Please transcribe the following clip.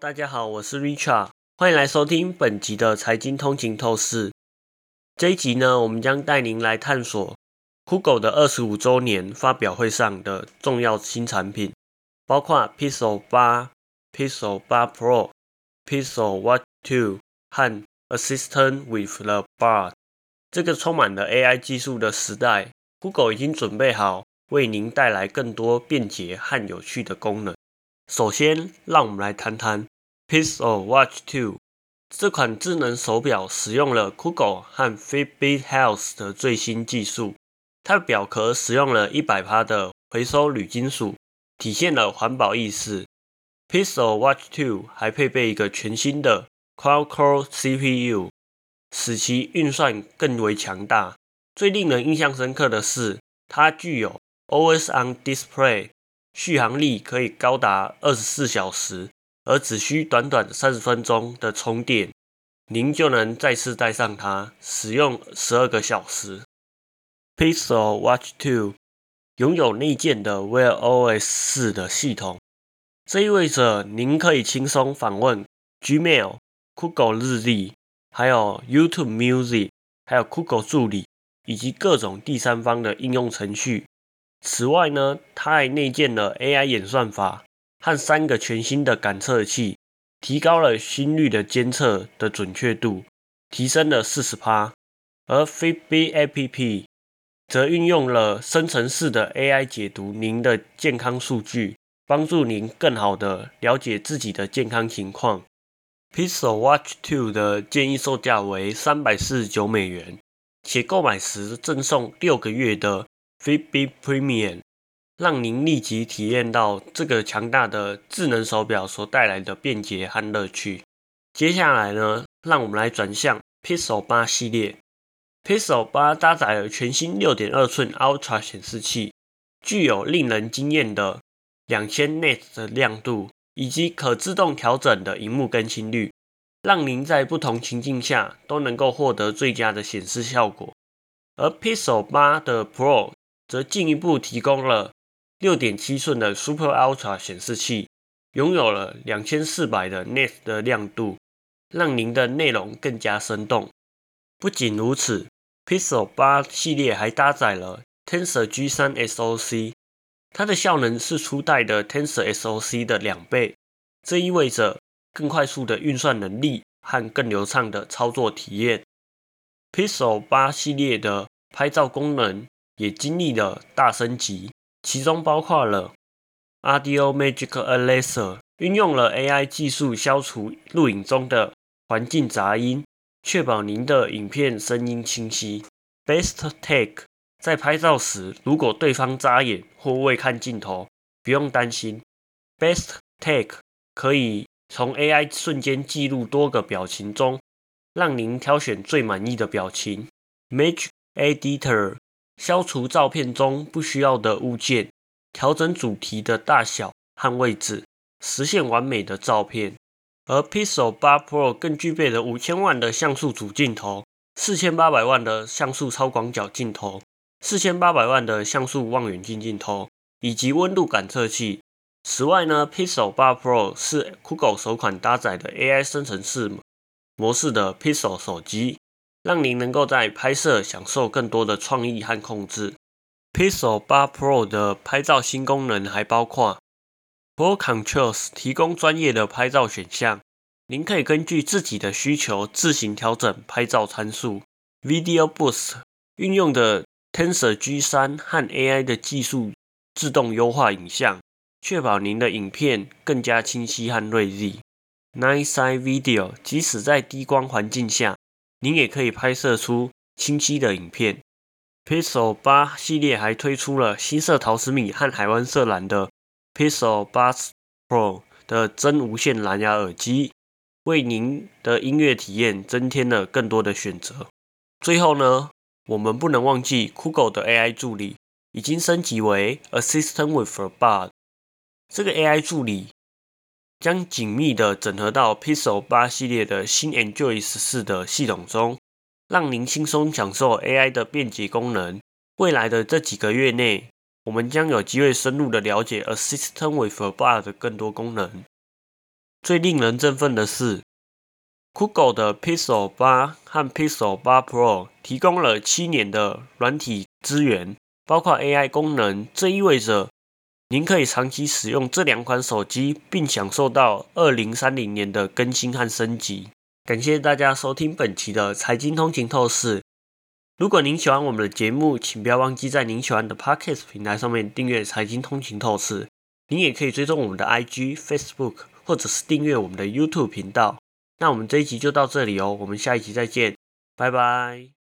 大家好，我是 Richard，欢迎来收听本集的财经通勤透视。这一集呢，我们将带您来探索 Google 的二十五周年发表会上的重要新产品，包括 Pixel 八、Pixel 八 Pro、Pixel Watch Two 和 Assistant with the Bar。这个充满了 AI 技术的时代，，Google 已经准备好为您带来更多便捷和有趣的功能。首先，让我们来谈谈 Pixel Watch 2这款智能手表，使用了 Google 和 Fitbit Health 的最新技术。它的表壳使用了一百帕的回收铝金属，体现了环保意识。Pixel Watch 2还配备一个全新的 Quad-Core CPU，使其运算更为强大。最令人印象深刻的是，它具有 Always On Display。续航力可以高达二十四小时，而只需短短三十分钟的充电，您就能再次带上它，使用十二个小时。Pixel Watch 2拥有内建的 Wear OS 四的系统，这意味着您可以轻松访问 Gmail、Google 日历，还有 YouTube Music，还有 Google 助理，以及各种第三方的应用程序。此外呢，它还内建了 AI 演算法和三个全新的感测器，提高了心率的监测的准确度，提升了四十趴。而 Fitbit App 则运用了生成式的 AI 解读您的健康数据，帮助您更好的了解自己的健康情况。Pixel Watch 2的建议售价为三百四十九美元，且购买时赠送六个月的。Fitbit Premium 让您立即体验到这个强大的智能手表所带来的便捷和乐趣。接下来呢，让我们来转向 Pixel 八系列。Pixel 八搭载了全新6.2寸 Ultra 显示器，具有令人惊艳的2000 nits 的亮度，以及可自动调整的荧幕更新率，让您在不同情境下都能够获得最佳的显示效果。而 Pixel 八的 Pro 则进一步提供了六点七寸的 Super Ultra 显示器，拥有了两千四百的 nits 的亮度，让您的内容更加生动。不仅如此，Pixel 八系列还搭载了 Tensor G3 SoC，它的效能是初代的 Tensor SoC 的两倍，这意味着更快速的运算能力和更流畅的操作体验。Pixel 八系列的拍照功能。也经历了大升级，其中包括了 Audio Magic Eraser，运用了 AI 技术消除录影中的环境杂音，确保您的影片声音清晰。Best Take，在拍照时，如果对方眨眼或未看镜头，不用担心，Best Take 可以从 AI 瞬间记录多个表情中，让您挑选最满意的表情。Magic Editor。消除照片中不需要的物件，调整主题的大小和位置，实现完美的照片。而 Pixel 8 Pro 更具备了五千万的像素主镜头、四千八百万的像素超广角镜头、四千八百万的像素望远镜镜头以及温度感测器。此外呢，Pixel 8 Pro 是 Google 首款搭载的 AI 生成式模式的 Pixel 手机。让您能够在拍摄享受更多的创意和控制。Pixel 8 Pro 的拍照新功能还包括 Pro Controls，提供专业的拍照选项，您可以根据自己的需求自行调整拍照参数。Video Boost 运用的 Tensor G3 和 AI 的技术，自动优化影像，确保您的影片更加清晰和锐利。Night Side Video，即使在低光环境下。您也可以拍摄出清晰的影片。Pixel 八系列还推出了新色陶瓷米和海湾色蓝的 Pixel 八 Pro 的真无线蓝牙耳机，为您的音乐体验增添了更多的选择。最后呢，我们不能忘记酷狗的 AI 助理已经升级为 Assistant with a Bard。这个 AI 助理。将紧密地整合到 Pixel 八系列的新 Enjoy 十四的系统中，让您轻松享受 AI 的便捷功能。未来的这几个月内，我们将有机会深入的了解 Assistant with a Bar 的更多功能。最令人振奋的是，Google 的 Pixel 8和 Pixel 8 Pro 提供了七年的软体资源，包括 AI 功能。这意味着您可以长期使用这两款手机，并享受到二零三零年的更新和升级。感谢大家收听本期的财经通勤透视。如果您喜欢我们的节目，请不要忘记在您喜欢的 Podcast 平台上面订阅财经通勤透视。您也可以追踪我们的 IG、Facebook。或者是订阅我们的 YouTube 频道。那我们这一集就到这里哦，我们下一集再见，拜拜。